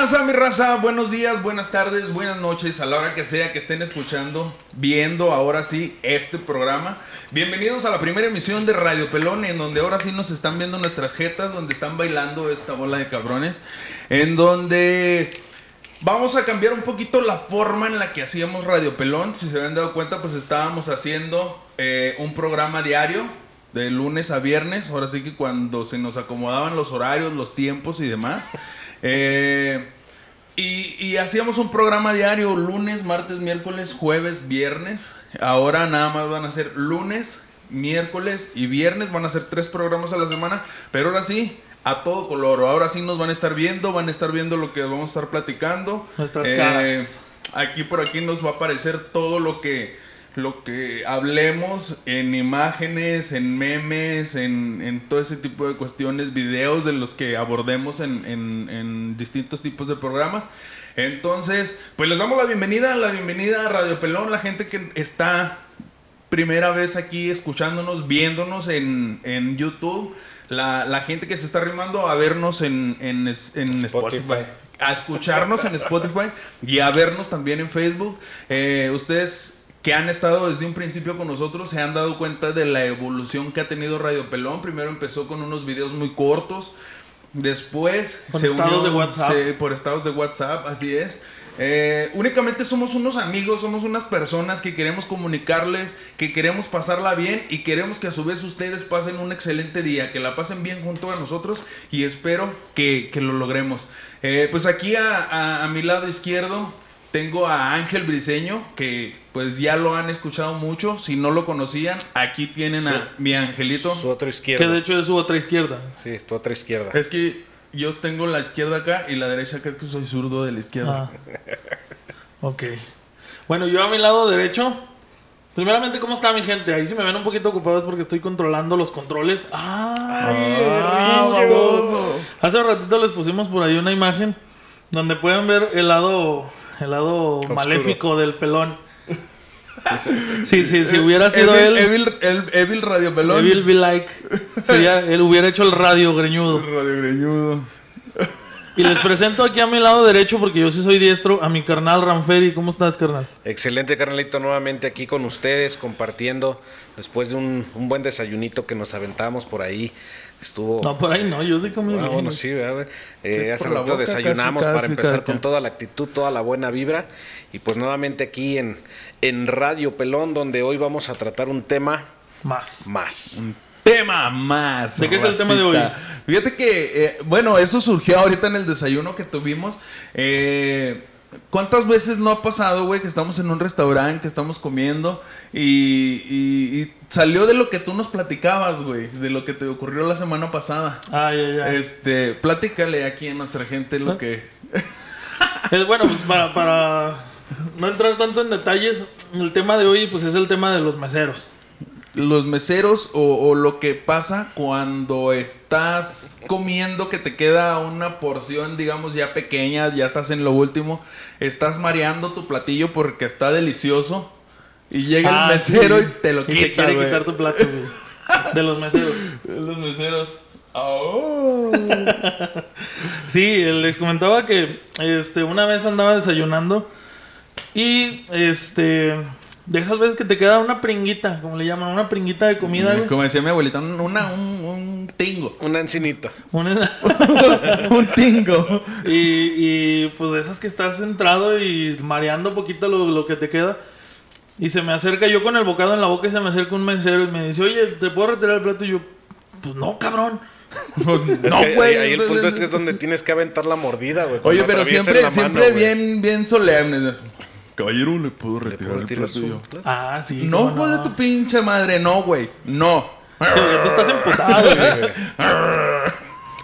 tranza, mi raza? Buenos días, buenas tardes, buenas noches, a la hora que sea que estén escuchando, viendo ahora sí este programa. Bienvenidos a la primera emisión de Radio Pelón, en donde ahora sí nos están viendo nuestras jetas, donde están bailando esta bola de cabrones, en donde vamos a cambiar un poquito la forma en la que hacíamos Radio Pelón. Si se habían dado cuenta, pues estábamos haciendo eh, un programa diario de lunes a viernes, ahora sí que cuando se nos acomodaban los horarios, los tiempos y demás. Eh, y, y hacíamos un programa diario, lunes, martes, miércoles, jueves, viernes. Ahora nada más van a ser lunes, miércoles y viernes. Van a ser tres programas a la semana. Pero ahora sí, a todo color. Ahora sí nos van a estar viendo, van a estar viendo lo que vamos a estar platicando. Nuestras Eh, caras. Aquí por aquí nos va a aparecer todo lo que lo que hablemos en imágenes, en memes, en, en todo ese tipo de cuestiones, videos de los que abordemos en, en- en distintos tipos de programas. Entonces, pues les damos la bienvenida, la bienvenida a Radio Pelón, la gente que está primera vez aquí escuchándonos, viéndonos en, en YouTube, la, la gente que se está arrimando a vernos en. Spotify. A escucharnos en Spotify y a vernos también en Facebook. Eh, ustedes que han estado desde un principio con nosotros se han dado cuenta de la evolución que ha tenido Radio Pelón. Primero empezó con unos videos muy cortos. Después Con estados de WhatsApp. se- por estados de WhatsApp, así es. Eh, únicamente somos unos amigos, somos unas personas que queremos comunicarles, que queremos pasarla bien y queremos que a su vez ustedes pasen un excelente día, que la pasen bien junto a nosotros y espero que, que lo logremos. Eh, pues aquí a, a- a mi lado izquierdo tengo a Ángel Briseño, que pues ya lo han escuchado mucho, si no lo conocían, aquí tienen a mi angelito. Su otra Que izquierda. de hecho es su otra izquierda. Sí, tu otra izquierda. Es que yo tengo la izquierda acá y la derecha acá, es que soy zurdo de la izquierda. Ah. Ok. Bueno, yo a mi lado derecho. Primeramente, ¿cómo está mi gente? Ahí si me ven un poquito ocupados porque estoy controlando los controles. ¡Ay! Ah, baboso. Hace ratito les pusimos por ahí una imagen donde pueden ver el lado, el lado Oscuro. maléfico del pelón. Sí, sí, si hubiera sido Evil, él, Evil, el- Evil Radio Pelón. Evil be like, sería- él hubiera hecho el radio greñudo. Radio Greñudo. Y les presento aquí a mi lado derecho, porque yo sí soy diestro, a mi carnal Ramferi. ¿Cómo estás, carnal? Excelente, carnalito, nuevamente aquí con ustedes, compartiendo después de un, un buen desayunito que nos aventamos por ahí. Estuvo. No, por ahí no, yo sí comí Ah, bien, bueno, sí, ¿verdad, güey? Eh, Sí, hace rato desayunamos casi, para casi, empezar casi. con toda la actitud, toda la buena vibra. Y pues nuevamente aquí en, en Radio Pelón, donde hoy vamos a tratar un tema Más. más. Tema más. ¿De qué es el tema de hoy? Fíjate que, eh, bueno, eso surgió ahorita en el desayuno que tuvimos. Eh, ¿Cuántas veces no ha pasado, güey, que estamos en un restaurante, que estamos comiendo y, y- y salió de lo que tú nos platicabas, güey, de lo que te ocurrió la semana pasada? Ay, ay, ay. Este, platícale aquí a nuestra gente lo ¿Ah? que... Eh, bueno, pues para, para no entrar tanto en detalles, el tema de hoy pues es el tema de los meseros. Los meseros o, o lo que pasa cuando estás comiendo que te queda una porción, digamos, ya pequeña, ya estás en lo último, estás mareando tu platillo porque está delicioso y llega Ah, el mesero sí. y te lo Y te quita, quiere quitar tu plato. De los meseros. Los meseros. "Oh". Sí, les comentaba que este, una vez andaba desayunando y este de esas veces que te queda una pringuita, como le llaman, una pringuita de comida, güey. Como decía mi abuelita, un- una, un, un tingo. Una encinita. Una- un tingo. y, y, pues de esas que estás centrado y mareando poquito lo, lo que te queda. Y se me acerca yo con el bocado en la boca y se me acerca un mesero y me dice, oye, ¿te puedo retirar el plato? Y yo, pues no, cabrón. Pues, Es no, que ahí- güey. ahí, el punto es que es donde tienes que aventar la mordida, güey. Oye, pero siempre, mano, siempre güey. bien, bien solemne. Caballero, ¿le puedo ¿Le retirar puedo el su plato? Ah, sí. No, hijo de tu pinche madre, no, güey. No. Tú estás emputado, güey.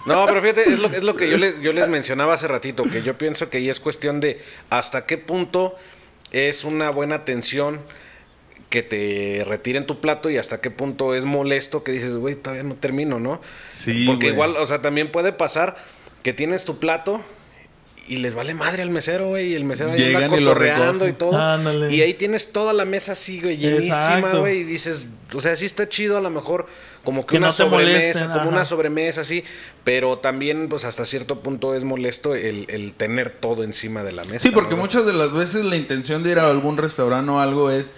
No, pero fíjate, es lo, es lo que yo les, yo les mencionaba hace ratito, que yo pienso que ahí es cuestión de hasta qué punto es una buena atención que te retiren tu plato y hasta qué punto es molesto que dices, güey, todavía no termino, ¿no? Sí, Porque igual, o sea, también puede pasar que tienes tu plato y les vale madre al mesero, güey. Y el mesero ahí Llegan anda y lo cotorreando y todo. Ándale. Y ahí tienes toda la mesa así, güey, llenísima, güey. Y dices, o sea, sí está chido a lo mejor como que, Que una no sobremesa, molesten, como ajá. una sobremesa así. Pero también, pues hasta cierto punto es molesto el, el tener todo encima de la mesa. Sí, porque muchas de las veces la intención de ir a algún restaurante o algo es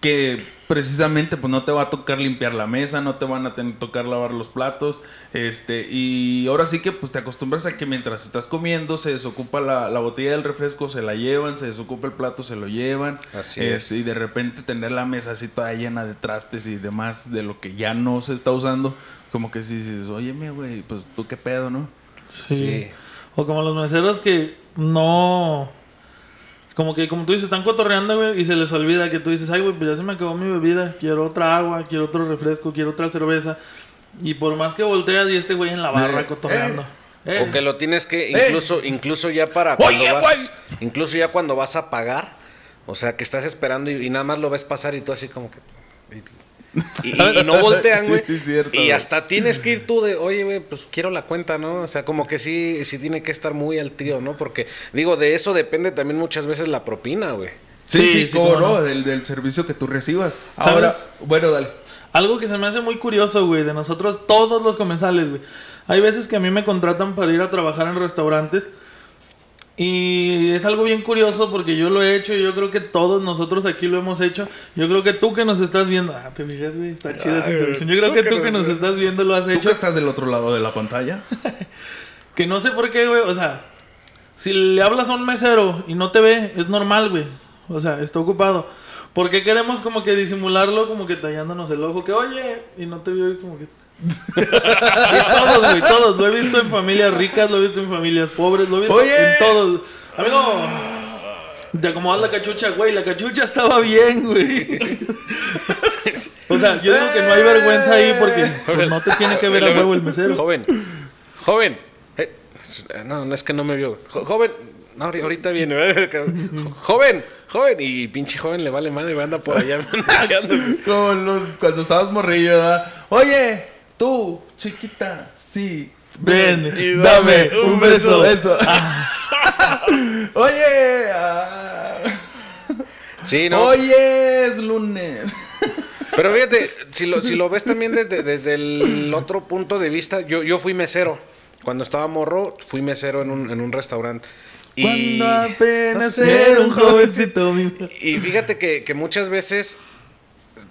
que precisamente pues no te va a tocar limpiar la mesa, no te van a tener tocar lavar los platos, este, y ahora sí que pues te acostumbras a que mientras estás comiendo se desocupa la, la botella del refresco, se la llevan, se desocupa el plato, se lo llevan, Así este, es. y de repente tener la mesa así toda llena de trastes y demás de lo que ya no se está usando, como que si dices, óyeme güey, pues tú qué pedo, ¿no? Sí. Sí. O como los meseros que no. Como que, como tú dices, están cotorreando, güey, y se les olvida que tú dices, ay, güey, pues ya se me acabó mi bebida, quiero otra agua, quiero otro refresco, quiero otra cerveza. Y por más que volteas y este güey en la barra Eh, cotorreando. Eh. O que lo tienes que, incluso, incluso ya para cuando Oye, vas, incluso ya cuando vas a pagar, o sea, que estás esperando y, y nada más lo ves pasar y tú así como que... Y, no voltean, güey. sí, cierto, y hasta tienes que ir tú de, oye, güey, pues quiero la cuenta, ¿no? O sea, como que sí, sí tiene que estar muy al tío, ¿no? Porque, digo, de eso depende también muchas veces la propina, güey. Sí, Sí, sí, sí, cómo cómo no, no. Del, del servicio que tú recibas. ¿Sabes? Ahora, bueno, dale. Algo que se me hace muy curioso, güey, de nosotros, todos los comensales, güey. Hay veces que a mí me contratan para ir a trabajar en restaurantes. Y es algo bien curioso porque yo lo he hecho y yo creo que todos nosotros aquí lo hemos hecho. Yo creo que tú que nos estás viendo. Ah, te fijas, güey, está chida esa introducción. Yo creo tú que tú que nos estás- viendo lo has ¿Tú hecho. que estás del otro lado de la pantalla? Que no sé por qué, güey. O sea, si le hablas a un mesero y no te ve, es normal, güey. O sea, está ocupado. ¿Por qué queremos como que disimularlo, como que tallándonos el ojo? Que oye, y no te vio y como que. y todos, güey, todos. Lo he visto en familias ricas, lo he visto en familias pobres, lo he visto Oye. en todos. Amigo, te acomodas la cachucha, güey. La cachucha estaba bien, güey. o sea, yo digo que no hay vergüenza ahí porque pues, no te tiene que ver a huevo el mesero. Joven, joven. eh, no, no es que no me vio. Jo- joven, no, ahori- ahorita viene. Jo- joven, joven. Y pinche joven le vale madre, anda por allá. Como los, cuando estabas morrillo, ¿verdad? Oye, tú, chiquita, sí. Ven y dame un beso. Eso. Oye, ah, sí, no. hoy es lunes. Pero fíjate, si lo, si lo ves también desde, desde el otro punto de vista, yo, yo fui mesero. Cuando estaba morro, fui mesero en un, en un restaurante. Y, Cuando apenas no sé, era un jovencito. y fíjate que, que muchas veces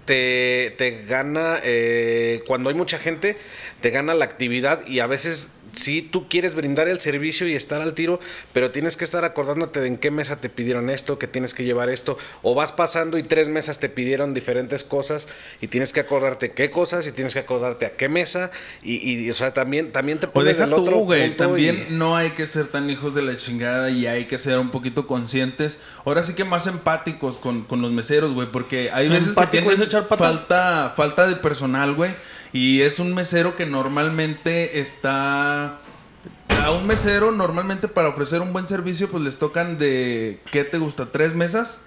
te, te gana, eh, cuando hay mucha gente, te gana la actividad y a veces sí tú quieres brindar el servicio y estar al tiro, pero tienes que estar acordándote de en qué mesa te pidieron esto, que tienes que llevar esto, o vas pasando y tres mesas te pidieron diferentes cosas y tienes que acordarte qué cosas y tienes que acordarte a qué mesa y, y, o sea, también, también te O pones deja del otro tú, güey. punto También y- no hay que ser tan hijos de la chingada y hay que ser un poquito conscientes. Ahora sí que más empáticos con, con los meseros, güey. Porque hay veces que Empático tienen es echar falta, falta de personal, güey. Y es un mesero que normalmente está... A un mesero normalmente para ofrecer un buen servicio pues les tocan de... ¿Qué te gusta? ¿Tres mesas?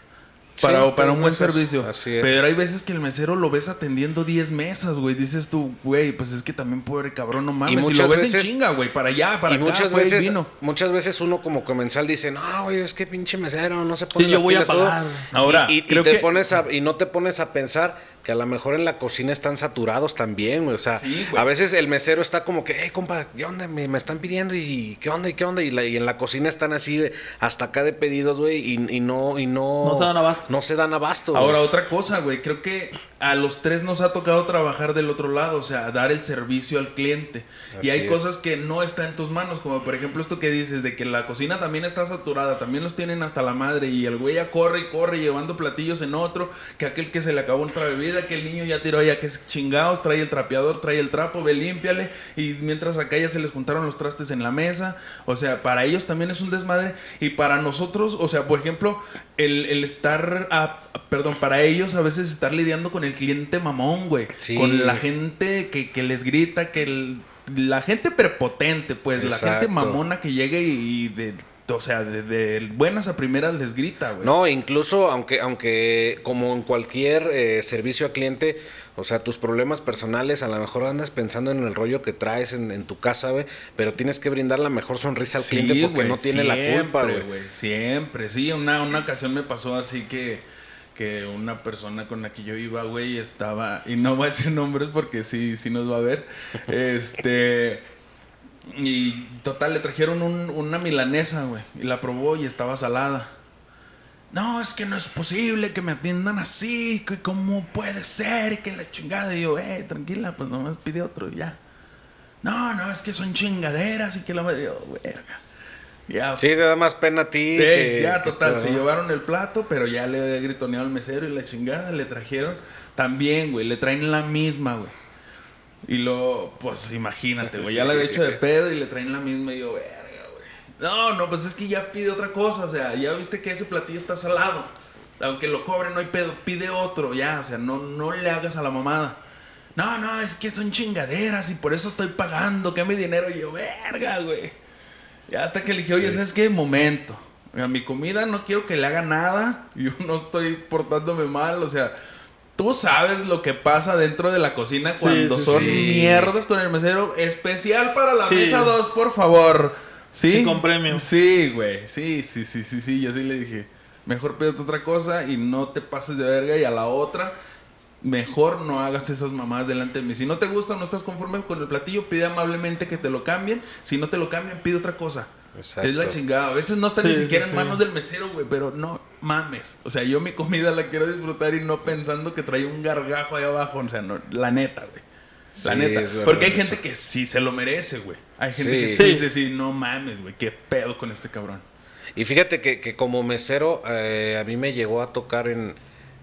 Sí, Para, para un buen mesas, servicio. así es. Pero hay veces que el mesero lo ves atendiendo 10 mesas, güey. Dices tú, güey, pues es que también pobre cabrón, no mames. Y, muchas lo ves en veces- chinga, güey, para allá, para y acá, muchas güey, veces, vino. muchas veces uno como comensal dice, no, güey, es que pinche mesero, no se pone Sí, yo las voy a pilas, todo". pagar. Ahora, y, y- y creo te que- pones a- y no te pones a pensar que a lo mejor en la cocina están saturados también, güey. O sea, Sí, güey. a veces el mesero está como que, hey, compa, ¿qué onda? Me, me están pidiendo y qué onda y qué onda. Y, la- y en la cocina están así, hasta acá de pedidos, güey, y, y no, y no. No se dan abasto. No se dan abasto. Ahora, güey. otra cosa, güey. Creo que a los tres nos ha tocado trabajar del otro lado, o sea, dar el servicio al cliente. Así y hay es. cosas que no está en tus manos, como por ejemplo esto que dices, de que la cocina también está saturada, también los tienen hasta la madre, y el güey ya corre y corre llevando platillos en otro, que aquel que se le acabó otra bebida, que el niño ya tiró ya que es chingados, trae el trapeador, trae el trapo, ve, límpiale, y mientras acá ya se les juntaron los trastes en la mesa, o sea, para ellos también es un desmadre, y para nosotros, o sea, por ejemplo, el, el estar, a- perdón, para ellos a veces estar lidiando con el cliente mamón, güey, Sí. con la gente que, que les grita, que el- la gente prepotente, pues, la gente mamona que llega y, y de o sea, de, de buenas a primeras les grita, güey. No, incluso aunque, aunque como en cualquier eh, servicio a cliente, o sea, tus problemas personales, a lo mejor andas pensando en el rollo que traes en, en tu casa, güey, pero tienes que brindar la mejor sonrisa al Sí, cliente porque no tiene la culpa, güey. Siempre, sí, una, una ocasión me pasó así que, que una persona con la que yo iba, güey, estaba, y no voy a decir nombres porque sí, sí nos va a ver, este, y total, le trajeron un- una milanesa, güey, y la probó y estaba salada. No, es que no es posible que me atiendan así, que cómo puede ser, que la chingada. Y yo, eh, tranquila, pues nomás pide otro y ya. No, no, es que son chingaderas y que la madre, yo, verga. Ya, Sí, te da más pena a ti. Sí, que- ya total, se llevaron el plato, pero ya le gritoneado al mesero y la chingada, le trajeron también, güey, le traen la misma, güey. Y luego, pues imagínate, güey, ya la había hecho de pedo y le traen la misma y yo, verga, güey. No, no, pues es que ya pide otra cosa, o sea, ya viste que ese platillo está salado. Aunque lo cobren, no hay pedo, pide otro, ya, o sea, no, no le hagas a la mamada. No, no, es que son chingaderas y por eso estoy pagando, que mi dinero y yo, verga, güey. Ya hasta que le dije, oye, ¿sabes qué? Momento. A mi comida no quiero que le haga nada. Yo no estoy portándome mal. O sea, tú sabes lo que pasa dentro de la cocina cuando sí, son sí. mierdas con el mesero. Especial para la mesa 2, por favor. ¿Sí? Y con premio. Sí, güey. Sí, sí, sí, sí, sí. Yo sí le dije, mejor pídete otra cosa y no te pases de verga. Y a la otra, mejor no hagas esas mamadas delante de mí. Si no te gusta o no estás conforme con el platillo, pide amablemente que te lo cambien. Si no te lo cambian, pide otra cosa. Exacto. Es la chingada. A veces no está Sí, ni siquiera sí. en manos del mesero, güey. Pero no mames. O sea, yo mi comida la quiero disfrutar y no pensando que trae un gargajo ahí abajo. O sea, no, la neta, güey. La Sí, neta. Porque hay eso. gente que sí se lo merece, güey. Hay gente Sí. que Sí. dice, sí, no mames, güey. Qué pedo con este cabrón. Y fíjate que, que como mesero, eh, a mí me llegó a tocar en,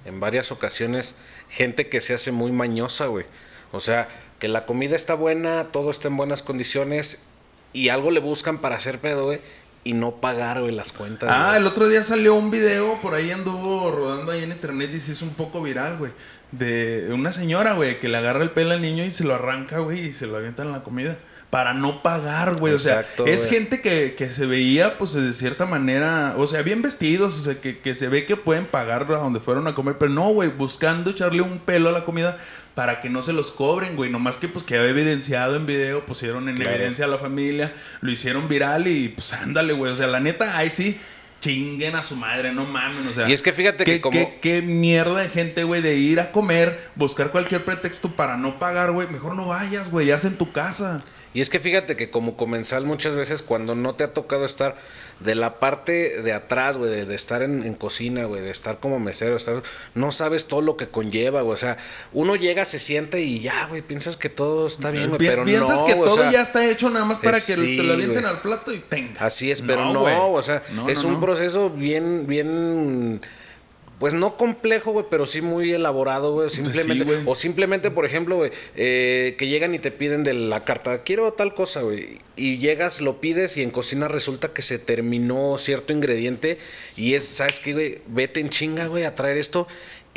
en varias ocasiones gente que se hace muy mañosa, güey. O sea, que la comida está buena, todo está en buenas condiciones y algo le buscan para hacer pedo, güey, y no pagar, güey, las cuentas. Ah, güey. el otro día salió un video, por ahí anduvo rodando ahí en internet y se hizo un poco viral, güey. De una señora, güey, que le agarra el pelo al niño y se lo arranca, güey, y se lo avienta en la comida. Para no pagar, güey. O sea, es güey. gente que, que se veía, pues, de cierta manera, o sea, bien vestidos, o sea, que, que se ve que pueden pagar a donde fueron a comer, pero no, güey, buscando echarle un pelo a la comida para que no se los cobren, güey. Nomás que, pues, quedó evidenciado en video, pusieron en Claro. evidencia a la familia, lo hicieron viral y, pues, ándale, güey. O sea, la neta, ahí sí, chinguen a su madre, no mamen, o sea. Y es que fíjate ¿Qué, que como... qué- qué mierda de gente, güey, de ir a comer, buscar cualquier pretexto para no pagar, güey. Mejor no vayas, güey, haz en tu casa. Y es que fíjate que como comensal muchas veces cuando no te ha tocado estar de la parte de atrás, güey, de, de estar en, en cocina, güey, de estar como mesero, estar, no sabes todo lo que conlleva, güey. O sea, uno llega, se siente y ya, güey, piensas que todo está bien, güey, pero Piensas no, que güey, o todo sea, ya está hecho nada más para eh, que sí, te lo avienten al plato y tenga. Así es, pero no, o sea, No, es no, un proceso bien, bien, pues no complejo, güey, pero sí muy elaborado, güey. Simplemente, Pues sí, güey. o simplemente, por ejemplo, güey, eh, que llegan y te piden de la carta, quiero tal cosa, güey, y llegas, lo pides y en cocina resulta que se terminó cierto ingrediente y es, ¿sabes qué, güey? Vete en chinga, güey, a traer esto.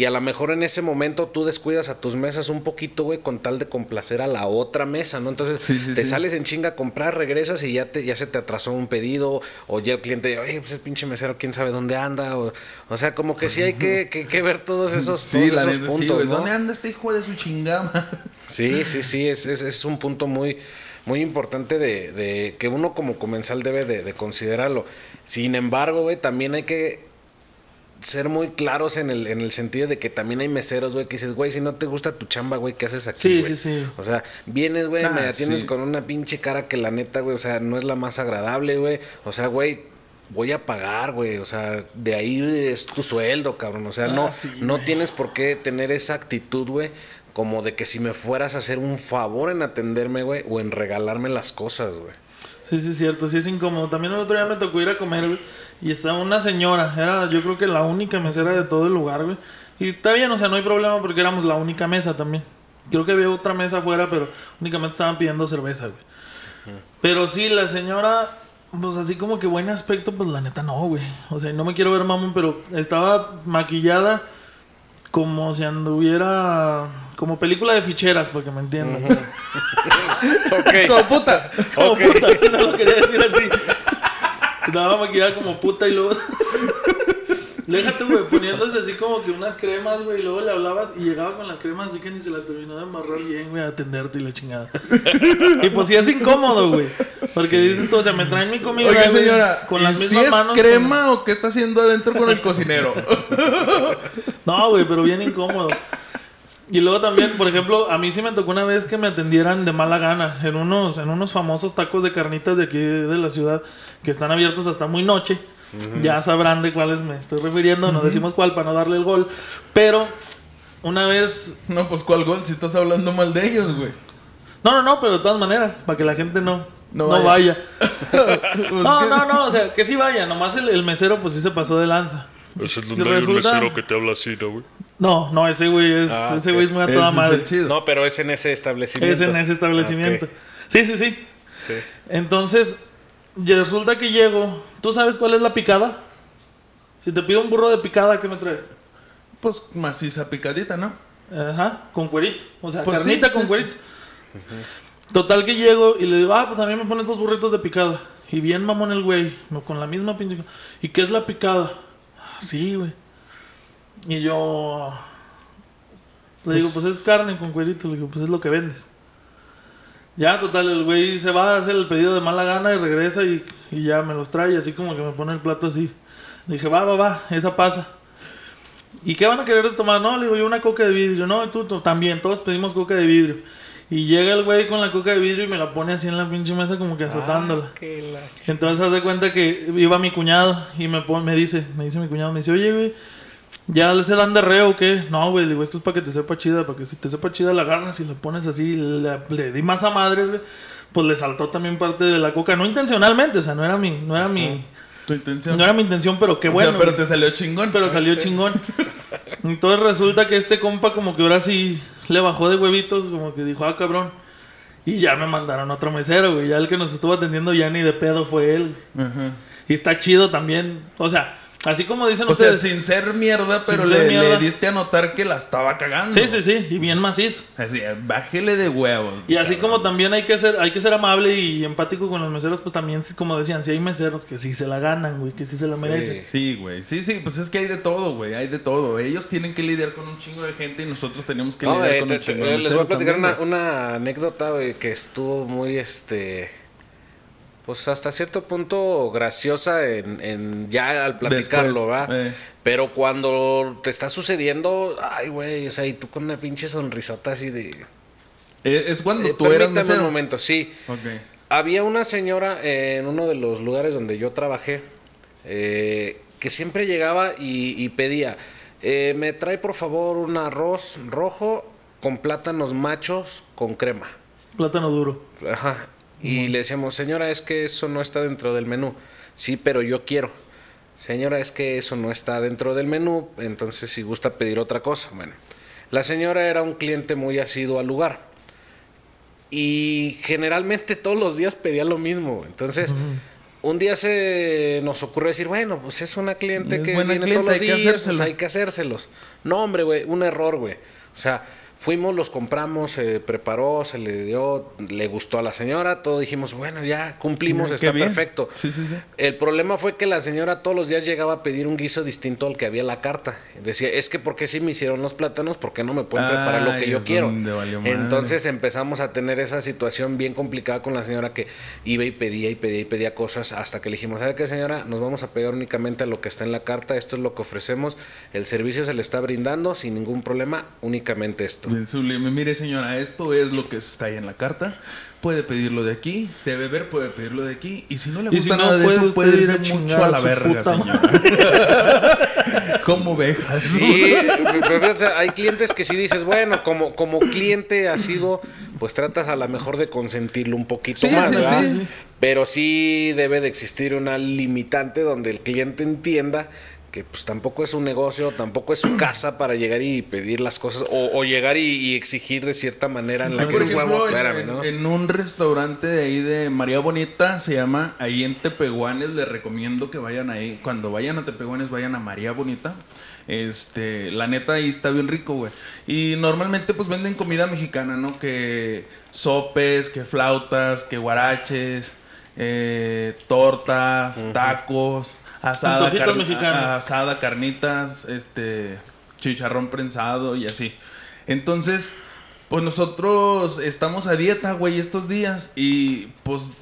Y a lo mejor en ese momento tú descuidas a tus mesas un poquito, güey, con tal de complacer a la otra mesa, ¿no? Entonces Sí, sí, te sí. sales en chinga a comprar, regresas y ya, te, ya se te atrasó un pedido, o ya el cliente, oye, pues el pinche mesero, quién sabe dónde anda, o, o sea, como que sí hay que, que- que ver todos esos, todos esos puntos. ¿no? ¿Dónde anda este hijo de su chingada? Sí, sí, sí, es, es, es un punto muy, muy importante de, de que uno como comensal debe de, de considerarlo. Sin embargo, güey, también hay que ser muy claros en el, en el sentido de que también hay meseros, güey, que dices, güey, si no te gusta tu chamba, güey, ¿qué haces aquí, Sí, güey? sí, sí. O sea, vienes, güey, Ah, me atiendes sí. con una pinche cara que la neta, güey, o sea, no es la más agradable, güey. O sea, güey, voy a pagar, güey. O sea, de ahí es tu sueldo, cabrón. O sea, Ah, no, sí, no güey. tienes por qué tener esa actitud, güey. Como de que si me fueras a hacer un favor en atenderme, güey, o en regalarme las cosas, güey. Sí, sí, es cierto, sí es incómodo. También el otro día me tocó ir a comer, güey. Y estaba una señora, era yo creo que la única mesera de todo el lugar, güey. Y está bien, o sea, no hay problema porque éramos la única mesa también. Creo que había otra mesa afuera, pero únicamente estaban pidiendo cerveza, güey. Pero sí, la señora, pues así como que buen aspecto, pues la neta no, güey. O sea, no me quiero ver mamón, pero estaba maquillada como si anduviera... Como película de ficheras, para que me entiendan. ok. Como puta. Como Ok. puta, eso no lo quería decir así. Estaba maquillada como puta y luego. Déjate, güey, poniéndose así como que unas cremas, güey, y luego le hablabas y llegaba con las cremas así que ni se las terminó de amarrar bien, güey, a atenderte y la chingada. y pues sí es incómodo, güey. Porque dices tú, o sea, me traen mi comida, Oiga, güey, señora, con las ¿y mismas si manos. es crema o qué está haciendo adentro con el cocinero? No, güey, pero bien incómodo. Y luego también, por ejemplo, a mí sí me tocó una vez que me atendieran de mala gana en unos, en unos famosos tacos de carnitas de aquí de la ciudad que están abiertos hasta muy noche. Ya sabrán de cuáles me estoy refiriendo, no decimos cuál para no darle el gol. Pero una vez No, pues cuál gol si estás hablando mal de ellos, güey. No, no, no, pero de todas maneras, para que la gente no, No no, vaya. Pues no, que- no, no, o sea, que sí vaya, nomás el, el mesero pues sí se pasó de lanza. Ese es Si donde hay un resulta- mesero que te habla así, ¿no, güey? No, no, ese güey es, Ah, ese güey es muy a Ese toda es madre. el chido. No, pero es en ese establecimiento. Es en ese establecimiento. Sí, sí. sí. Entonces, y resulta que llego. ¿Tú sabes cuál es la picada? Si te pido un burro de picada, ¿qué me traes? Pues maciza picadita, ¿no? Ajá, con cuerito. O sea, Pues carnita sí, con sí, cuerito. Total que llego y le digo, ah, pues a mí me pones dos burritos de picada. Y bien mamón el güey, con la misma pinche. ¿Y qué es la picada? "Ah, Sí, güey. Y yo. Le digo, pues es carne con cuerito. Le digo, pues es lo que vendes. Ya, total, el güey se va a hacer el pedido de mala gana y regresa y, y ya me los trae, así como que me pone el plato así. Dije, va, va, va, esa pasa. ¿Y qué van a querer tomar? No, le digo yo una coca de vidrio. No, tú, tú también, todos pedimos coca de vidrio. Y llega el güey con la coca de vidrio y me la pone así en la pinche mesa como que azotándola. Entonces haz de cuenta que iba mi cuñado y me me dice, me dice mi cuñado, me dice, oye, güey, ¿ya se dan de reo o qué? No, güey, digo, esto es para que te sepa chida, para que si te sepa chida la agarras y la pones así, le, le di más a madres, güey. Pues le saltó también parte de la coca, no intencionalmente, o sea, no era mi, no era mi, Tu intención. no era mi intención, pero qué O sea, bueno. pero güey. te salió chingón. Pero salió chingón. Entonces resulta que este compa como que ahora sí le bajó de huevitos, como que dijo, ah, cabrón. Y ya me mandaron otro mesero, güey. Ya el que nos estuvo atendiendo ya ni de pedo fue él. Ajá. Y está chido también. O sea, así como dicen O sea, ustedes. sin ser mierda, pero ser le, mierda. le diste a notar que la estaba cagando. sí, sí, sí. Y bien macizo. Así, bájele de huevos. Y así como también hay que ser, hay que ser amable y empático con los meseros, pues también, como decían, si hay meseros que sí se la ganan, güey, que sí se la merecen. Sí, güey. Sí, sí, pues es que hay de todo, güey. Hay de todo. Ellos tienen que lidiar con un chingo de gente y nosotros tenemos que No, lidiar eh, con te- un te- chingo de eh, les voy a platicar también, una, una anécdota, güey, que estuvo muy, este... Pues hasta cierto punto graciosa en, en ya al platicarlo, Después, ¿verdad? eh. Pero cuando te está sucediendo, ay, güey, o sea, y tú con una pinche sonrisota así de... Eh, Es cuando Eh, tú eras un momento, sí. Ok. Había una señora en uno de los lugares donde yo trabajé eh, que siempre llegaba y, y pedía, eh, me trae por favor un arroz rojo con plátanos machos con crema. Plátano duro. Ajá. Y le decíamos, señora, es que eso no está dentro del menú. Sí, pero yo quiero. Señora, es que eso no está dentro del menú, entonces si gusta pedir otra cosa. Bueno, la señora era un cliente muy asiduo al lugar. Y generalmente todos los días pedía lo mismo. Entonces, un día se nos ocurrió decir, bueno, pues es una cliente Es que viene cliente, todos los hay que días, pues hay que hacérselos. No, hombre, güey, un error, güey. O sea, fuimos, los compramos, se preparó, se le dio, le gustó a la señora, todo dijimos, bueno, ya cumplimos, Qué está bien. perfecto. Sí, sí, sí. El problema fue que la señora todos los días llegaba a pedir un guiso distinto al que había en la carta. Decía, es que ¿por qué sí me hicieron los plátanos? ¿Por qué no me pueden preparar lo que yo quiero? Entonces empezamos a tener esa situación bien complicada con la señora que iba y pedía y pedía y pedía cosas hasta que le dijimos, ¿sabe qué señora? Nos vamos a pegar únicamente a lo que está en la carta, esto es lo que ofrecemos, el servicio se le está brindando sin ningún problema, únicamente esto. Bien sublime. Mire, señora, esto es lo que está ahí en la carta. Puede pedirlo de aquí. De beber puede pedirlo de aquí. Y si no le gusta si no, nada de puede eso, puede ir irse a mucho a la verga, puta señora. ¿Cómo ve, Jesús? Sí, pero, o sea, hay clientes que sí dices, bueno, como, como cliente ha sido, pues tratas a lo mejor de consentirlo un poquito Sí, más, sí, ¿verdad? sí. Pero sí debe de existir una limitante donde el cliente entienda que pues tampoco es un negocio, tampoco es su casa para llegar y pedir las cosas o, o llegar y, y exigir de cierta manera en la que ejemplo, en, espérame, ¿no? en un restaurante de ahí de María Bonita, se llama, ahí en Tepehuanes, les recomiendo que vayan ahí. Cuando vayan a Tepehuanes, vayan a María Bonita. Este, la neta ahí está bien rico, güey. Y normalmente pues venden comida mexicana, ¿no? Que sopes, que flautas, que guaraches. eh, tortas, tacos, asada, car- asada, carnitas, este, chicharrón prensado y así. Entonces, pues nosotros estamos a dieta, güey, estos días y pues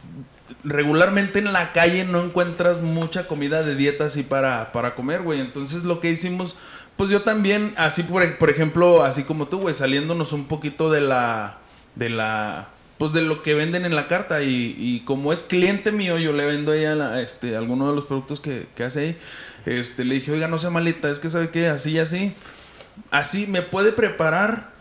regularmente en la calle no encuentras mucha comida de dieta así para, para comer, güey. Entonces lo que hicimos, pues yo también, así por, por ejemplo, así como tú, güey, saliéndonos un poquito de la, de la, pues de lo que venden en la carta y, como es cliente mío, yo le vendo a este, alguno de los productos que, que hace ahí. Este, le dije, oiga, no sea malita, es que sabe qué, así y así. Así me puede preparar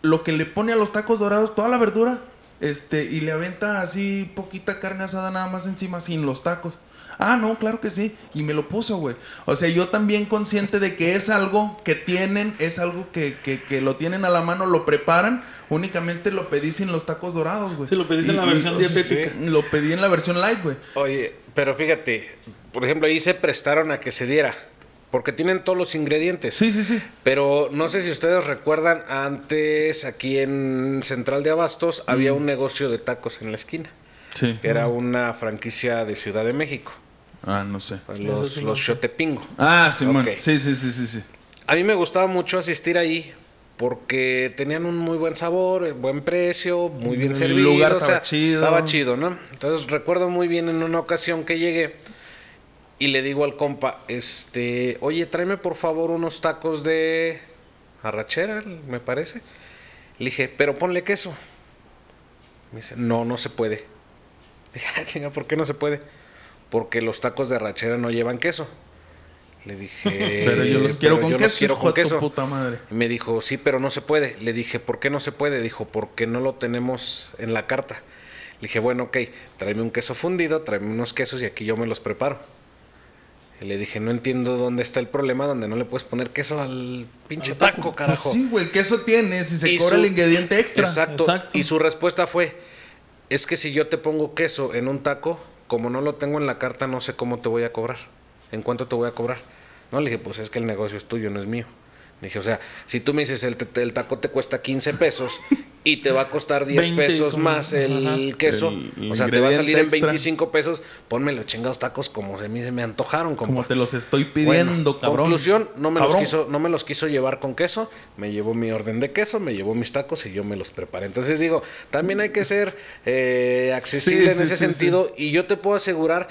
lo que le pone a los tacos dorados, toda la verdura, este, y le aventa así poquita carne asada nada más encima sin los tacos. Ah, no, claro que sí. Y me lo puso, güey. O sea, yo también consciente de que es algo que tienen, es algo que, que, que lo tienen a la mano, lo preparan. Únicamente lo pedí sin los tacos dorados, güey. Sí, lo pediste en la versión dietética. sí, Lo pedí en la versión light, güey. Oye, pero fíjate, por ejemplo, ahí se prestaron a que se diera. Porque tienen todos los ingredientes. Sí, sí, sí. Pero no sé si ustedes recuerdan, antes aquí en Central de Abastos había un negocio de tacos en la esquina. Sí. Que era una franquicia de Ciudad de México. Ah, no sé. pues, Los, sí los. Xotepingo. Ah, Simón. Sí, sí, sí, sí, sí. A mí me gustaba mucho asistir ahí porque tenían un muy buen sabor, eh, buen precio, muy bien El servido. lugar o sea, estaba chido. Estaba chido, ¿no? Entonces recuerdo muy bien en una ocasión que llegué y le digo al compa, este, oye, tráeme por favor unos tacos de arrachera, me parece. Le dije, pero ponle queso. Me dice, no, no se puede. Le dije, "Ah, ¿por qué no se puede? Porque los tacos de arrachera no llevan queso. Le dije, Pero yo los quiero "Pero con yo queso. los quiero con queso. puta madre. Y me dijo, sí, pero no se puede. Le dije, ¿por qué no se puede? Dijo, porque no lo tenemos en la carta. Le dije, bueno, ok, tráeme un queso fundido, tráeme unos quesos y aquí yo me los preparo. Y le dije, no entiendo dónde está el problema donde no le puedes poner queso al pinche Al taco. taco, carajo. Pues sí, güey, queso tienes y se Y cobra su- el ingrediente extra. Exacto. Exacto. Y su respuesta fue, es que si yo te pongo queso en un taco, como no lo tengo en la carta, no sé cómo te voy a cobrar. ¿En cuánto te voy a cobrar? No, le dije, pues es que el negocio es tuyo, no es mío. Le dije, o sea, si tú me dices el, taco te cuesta 15 pesos y te va a costar 10 20 pesos como- más el ajá. queso, El- o sea, te va a salir en ingrediente extra. 25 pesos, ponme los chingados tacos como se me, se me antojaron, compa. Como te los estoy Bueno, pidiendo, cabrón. Conclusión, no me, los quiso, no me los quiso llevar con queso, me llevó mi orden de queso, me llevó mis tacos y yo me los preparé. Entonces digo, también hay que ser eh, accesible Sí, en sí, ese sí, sentido y yo te puedo asegurar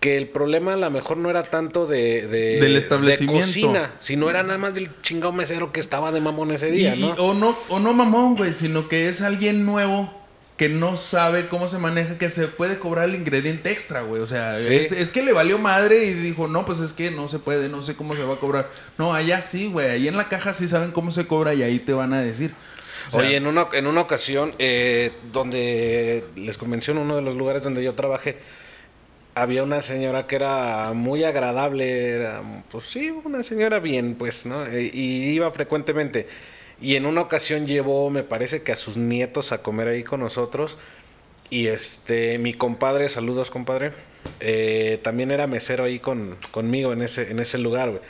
que el problema a lo mejor no era tanto de, de, Del de cocina, sino era nada más del chingado mesero que estaba de mamón ese día, y- ¿no? o no o no mamón, güey, sino que es alguien nuevo que no sabe cómo se maneja, que se puede cobrar el ingrediente extra, güey. O sea, Sí. es, es que le valió madre y dijo, no, pues es que no se puede, no sé cómo se va a cobrar. No, allá sí, güey. Ahí en la caja sí saben cómo se cobra y ahí te van a decir. O sea, Oye, en una, en una ocasión, eh, donde les menciono uno de los lugares donde yo trabajé, había una señora que era muy agradable, era, pues sí, una señora bien, pues, ¿no? Eh, y iba frecuentemente. Y en una ocasión llevó, me parece que a sus nietos a comer ahí con nosotros. Y este, mi compadre, saludos compadre, eh, también era mesero ahí con, conmigo en ese, en ese lugar, güey.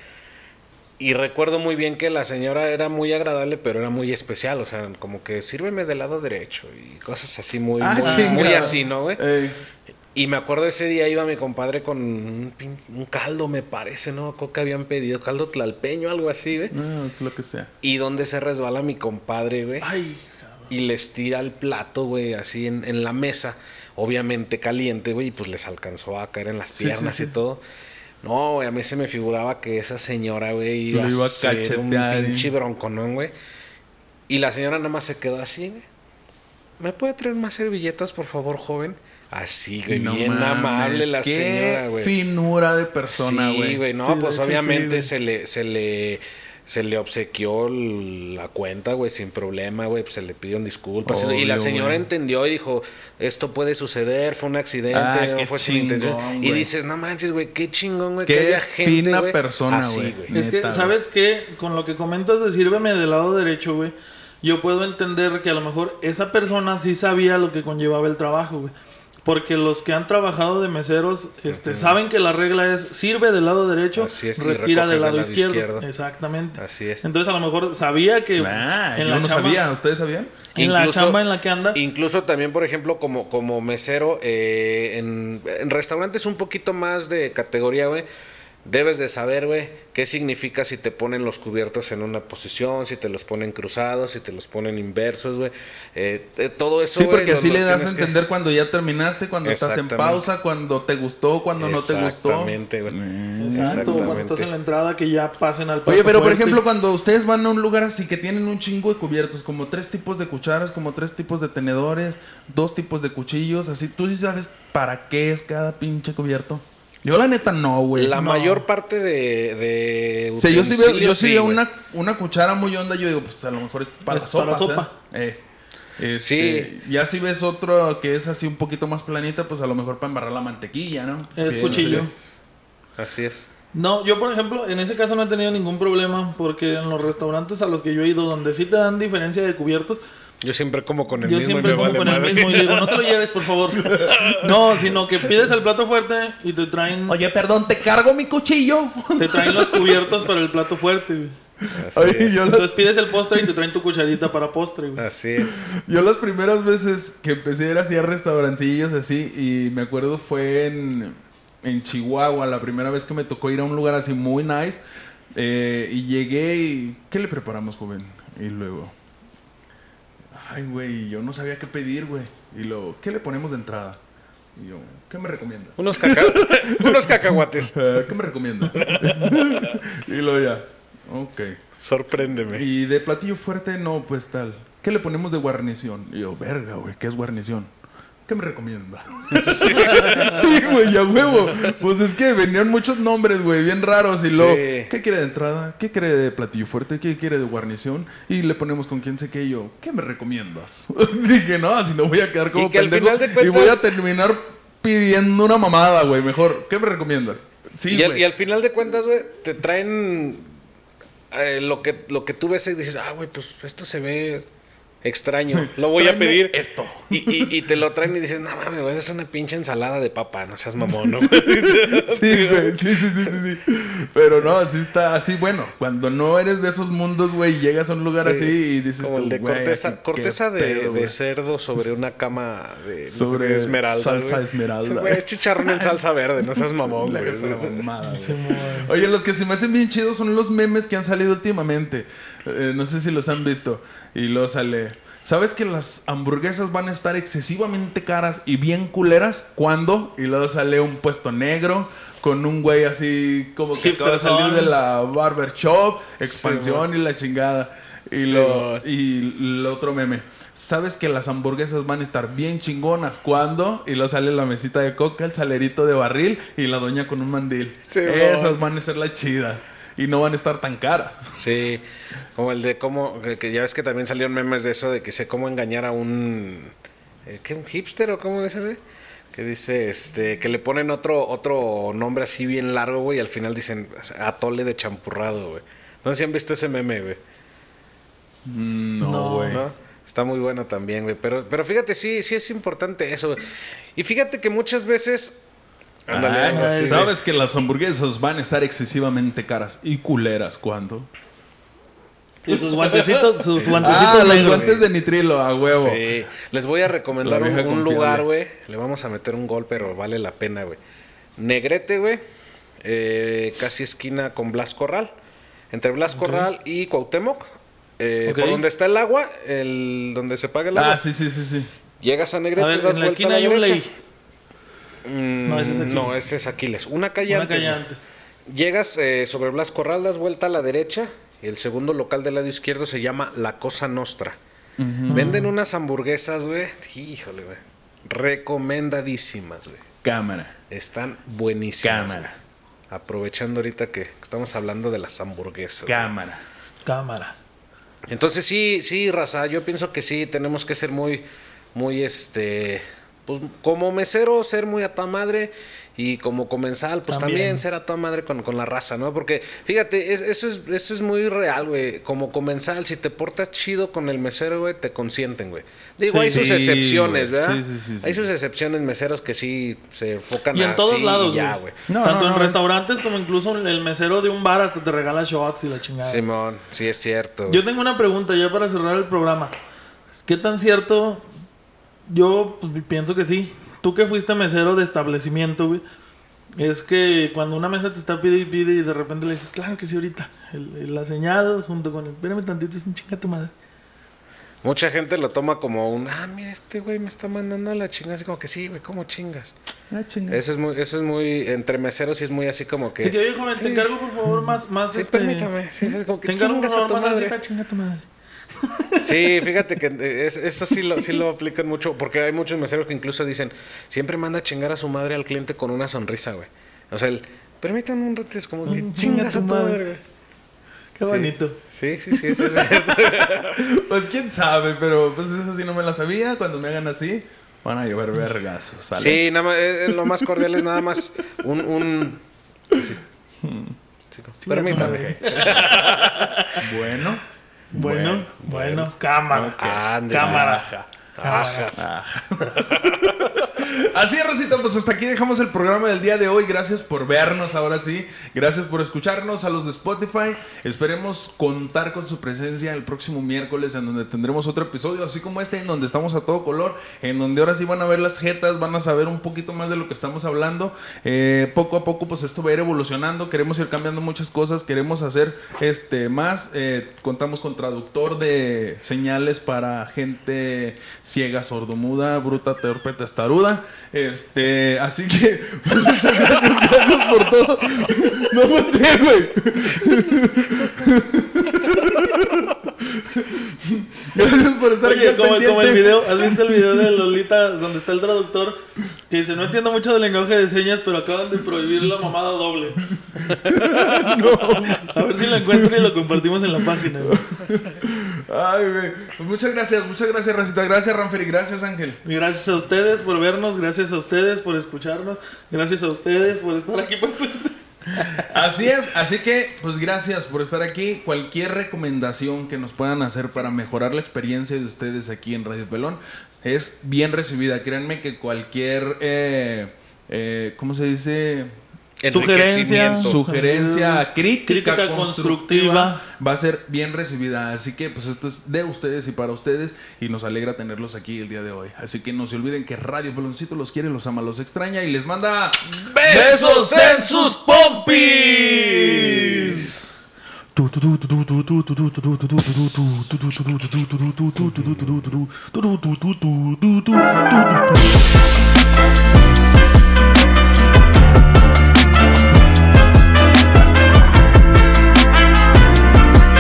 Y recuerdo muy bien que la señora era muy agradable, pero era muy especial. O sea, como que sírveme del lado derecho y cosas así muy, ah, muy, así, ¿no, güey? Ey. Y me acuerdo ese día iba mi compadre con un, pin- un caldo, me parece, ¿no? Creo que habían pedido caldo tlalpeño, algo así, güey. No, es lo que sea. Y donde se resbala mi compadre, güey. Ay, Y les tira el plato, güey, así en, en la mesa, obviamente caliente, güey, y pues les alcanzó a caer en las piernas sí, sí. y todo. No, güey, a mí se me figuraba que esa señora, güey, iba, iba a ser un cachetear, pinche ¿eh? bronconón, güey. Y la señora nada más se quedó así, güey. ¿Me puede traer más servilletas, por favor, joven? Así, güey, No bien mames, amable la qué señora, güey. finura de persona, güey. Sí, güey, no, Sí, pues sí, obviamente se le, se le, se le obsequió la cuenta, güey, sin problema, güey, pues se le pidieron disculpas. y la Obvio, señora entendió y dijo, esto puede suceder, fue un accidente, Ah, no fue sin intención. Y dices, no manches, güey, qué chingón, güey, Qué que haya gente, fina güey, persona, así, güey. Es que, Neta, ¿sabes qué? Con lo que comentas de sírveme del lado derecho, güey. Yo puedo entender que a lo mejor esa persona sí sabía lo que conllevaba el trabajo, güey. Porque los que han trabajado de meseros este, saben que la regla es sirve del lado derecho, Así es, retira del lado, del lado izquierdo. izquierdo. Exactamente. Así es. Entonces a lo mejor sabía que Ah, en yo la no chamba- sabía. ¿Ustedes sabían? En la chamba en la que andas. Incluso también, por ejemplo, como, como mesero, eh, en, en restaurantes un poquito más de categoría, güey, debes de saber, güey, qué significa si te ponen los cubiertos en una posición, si te los ponen cruzados, si te los ponen inversos, güey. Eh, eh, todo eso, Sí, porque lo- así lo le das a que- entender cuando ya terminaste, cuando estás en pausa, cuando te gustó, cuando no te gustó. Exactamente, güey. Exacto, cuando estás en la entrada que ya pasen al Oye, pero por ejemplo, cuando ustedes van a un lugar así que tienen un chingo de cubiertos, como tres tipos de cucharas, como tres tipos de tenedores, dos tipos de cuchillos, así, ¿tú sí sabes para qué es cada pinche cubierto? Yo la neta no, güey. La No. mayor parte de, de O sea, yo sí veo, yo sí sí, veo una, una cuchara muy honda, yo digo, pues a lo mejor es para Es sopa. para sopa. Eh. Este, Sí. Ya si ves otro que es así un poquito más planita, pues a lo mejor para embarrar la mantequilla, ¿no? Es Que- cuchillo. Así es. No, yo por ejemplo, en ese caso no he tenido ningún problema porque en los restaurantes a los que yo he ido donde sí te dan diferencia de cubiertos, Yo siempre como con el yo mismo y siempre me como vale con el mismo y digo, no te lo lleves por favor. No, sino que pides el plato fuerte y te traen Oye, perdón, ¿te cargo mi cuchillo? te traen los cubiertos para el plato fuerte. güey. Así yo, la- Entonces pides el postre y te traen tu cucharita para postre. güey. Así es. yo las primeras veces que empecé a ir así a restaurancillos así, y me acuerdo fue en, en Chihuahua, la primera vez que me tocó ir a un lugar así muy nice, eh, y llegué y... ¿Qué le preparamos, joven? Y luego... Ay, güey, yo no sabía qué pedir, güey. Y luego, ¿qué le ponemos de entrada? Y yo, ¿qué me recomienda? Unos, caca... Unos cacahuates. Eh, ¿Qué me recomienda? y luego ya, ok. Sorpréndeme. Y de platillo fuerte, no, pues tal. ¿Qué le ponemos de guarnición? Y yo, verga, güey, ¿qué es guarnición? ¿Qué me recomienda? sí, güey, a huevo. Pues es que venían muchos nombres, güey, bien raros. Y luego, Sí. ¿qué quiere de entrada? ¿Qué quiere de platillo fuerte? ¿Qué quiere de guarnición? Y le ponemos con quién sé qué. Y yo, ¿qué me recomiendas? Dije, no, así no voy a quedar como Y que al pendejo. final de Y voy a cuentas- terminar pidiendo una mamada, güey. Mejor, ¿qué me recomiendas? Sí, y, al, güey. y al final de cuentas, güey, te traen eh, lo, que, lo que tú ves y dices, ah, güey, pues esto se ve extraño. Lo voy a pedir. esto. Y, y- y te lo traen y dices, no mames, güey, es una pinche ensalada de papa, no seas mamón, ¿no? Sí, güey, sí, sí, sí, sí, sí. Pero no, así está, así bueno. Cuando no eres de esos mundos, güey, llegas a un lugar Sí. así y dices Como el de güey, corteza, corteza de, pedo, de güey. cerdo sobre una cama de Sobre esmeralda. salsa güey. esmeralda. Güey, es chicharrón en salsa verde, no seas mamón, güey. mamada, güey. Oye, los que se me hacen bien chidos son los memes que han salido últimamente. Eh, no sé si los han visto. Y luego sale. ¿Sabes que las hamburguesas van a estar excesivamente caras y bien culeras? ¿Cuándo? Y luego sale un puesto negro con un güey así como que acaba de salir de la barber shop, expansión y la chingada. Y, Sí, lo, y el otro meme. ¿Sabes que las hamburguesas van a estar bien chingonas? ¿Cuándo? Y luego sale la mesita de coca, el salerito de barril y la doña con un mandil. Sí, Esas van a ser las chidas. Y no van a estar tan caras. Sí, como el de cómo, que, que ya ves que también salieron memes de eso, de que sé cómo engañar a un, eh, ¿qué? ¿Un hipster o cómo dice, güey? Que dice, este, que le ponen otro, otro nombre así bien largo, güey, y al final dicen atole de champurrado, güey. No sé si han visto ese meme, güey. No, No. güey. ¿no? Está muy bueno también, güey. Pero, pero fíjate, sí, sí es importante eso. Y fíjate que muchas veces... Ándale, Ah, ándale. Sabes que las hamburguesas van a estar excesivamente caras y culeras. ¿Cuándo? Y sus guantecitos, sus Ah, guantecitos los negros. guantes de nitrilo, a huevo. Sí. Les voy a recomendar un, lugar, güey. Le vamos a meter un gol, pero vale la pena, güey. Negrete, güey. Eh, casi esquina con Blas Corral. Entre Blas Corral y Cuauhtémoc. Eh. Por donde está el agua, el donde se paga el agua. Ah, sí, sí, sí, sí. Llegas a Negrete, A ver, das en la vuelta esquina a la derecha. ley. Mm, No, ese es Aquiles. no, ese es Aquiles. Una calle Una antes. calle antes. Llegas eh, sobre Blas Corral, das vuelta a la derecha. Y el segundo local del lado izquierdo se llama La Cosa Nostra. Venden unas hamburguesas, güey. Híjole, güey. Recomendadísimas, güey. Cámara. Están buenísimas. Cámara. Aprovechando ahorita que estamos hablando de las hamburguesas. Cámara. Cámara. Entonces sí, sí, raza, yo pienso que sí, tenemos que ser muy, muy, este, pues como mesero ser muy a toda madre y como comensal pues también, También. ser a toda madre con, con la raza, ¿no? Porque fíjate, es- eso, es, eso es muy real, güey. Como comensal, si te portas chido con el mesero, güey, te consienten, güey. Digo, Sí. hay sus excepciones, güey. ¿verdad? Sí, sí, sí, sí. hay sus excepciones meseros que sí se enfocan Y en a todos sí lados, y ya, güey. No, Tanto no, en no, es- restaurantes como incluso el mesero de un bar hasta te regala shots y la chingada. Simón, sí es cierto. Yo tengo una pregunta ya para cerrar el programa. ¿Qué tan cierto? Yo pues, pienso que sí. Tú que fuiste mesero de establecimiento, güey. Es que cuando una mesa te está pide y pide y de repente le dices, claro que sí, ahorita. El- el- la señal junto con el, espérame tantito, es un chinga tu madre. Mucha gente lo toma como un, ah, mira, este güey me está mandando a la chingada. Así como que sí, güey, ¿cómo chingas? Ah. Eso es muy, eso es muy, entre meseros sí es muy así como que. Y que, oye, joven, sí, te encargo por favor más, más Sí, este, permítame. Sí, es como que Te encargo por chingas a favor tu más madre. chinga tu madre. Sí, fíjate que eh, es- eso sí lo, sí lo aplican mucho, porque hay muchos meseros que incluso dicen, siempre manda a chingar a su madre al cliente con una sonrisa, güey. O sea, el, permítame un rato, es como que Mm, chingas a tu madre, madre. güey. Qué Sí. bonito. Sí, sí, sí, sí, sí. Pues quién sabe, pero pues eso sí no me la sabía. Cuando me hagan así, van a llover vergazos. ¿sale? Sí, nada más, eh, eh, lo más cordial es nada más un... un sí. Sí, como, permítame. Bueno. Bueno, bueno, cámara. Ándale. Cámara. Ajas. Así es, Rosita, pues hasta aquí dejamos el programa del día de hoy. Gracias por vernos ahora sí. Gracias por escucharnos a los de Spotify. Esperemos contar con su presencia el próximo miércoles en donde tendremos otro episodio, así como este, en donde estamos a todo color, en donde ahora sí van a ver las jetas, van a saber un poquito más de lo que estamos hablando. Eh, poco a poco, pues esto va a ir evolucionando. Queremos ir cambiando muchas cosas, queremos hacer este más. Eh, contamos con traductor de señales para gente ciega, sordomuda, bruta, torpe, testaruda. Este, así que muchas gracias, gracias por todo. No volteé, güey. Gracias por estar aquí Oye, al como, como el video, ¿has visto el video de Lolita donde está el traductor que dice, no entiendo mucho del lenguaje de señas, pero acaban de prohibir la mamada doble? A ver si lo encuentro y lo compartimos en la página. güey. Ay, güey. Muchas gracias, muchas gracias, Racita. Gracias, Ranfer, y gracias, Ángel. Y gracias a ustedes por vernos, gracias a ustedes por escucharnos, gracias a ustedes por estar aquí presentes. Así es, así que pues gracias por estar aquí. Cualquier recomendación que nos puedan hacer para mejorar la experiencia de ustedes aquí en Radio Pelón es bien recibida. Créanme que cualquier, eh, eh, ¿cómo se dice? Enriquecimiento. Sugerencia, crítica, Crítica constructiva, constructiva. va a ser bien recibida. Así que pues esto es de ustedes y para ustedes y nos alegra tenerlos aquí el día de hoy. Así que no se olviden que Radio Peloncito los quiere, los ama, los extraña y les manda ¡Besos en sus pompis. pompis.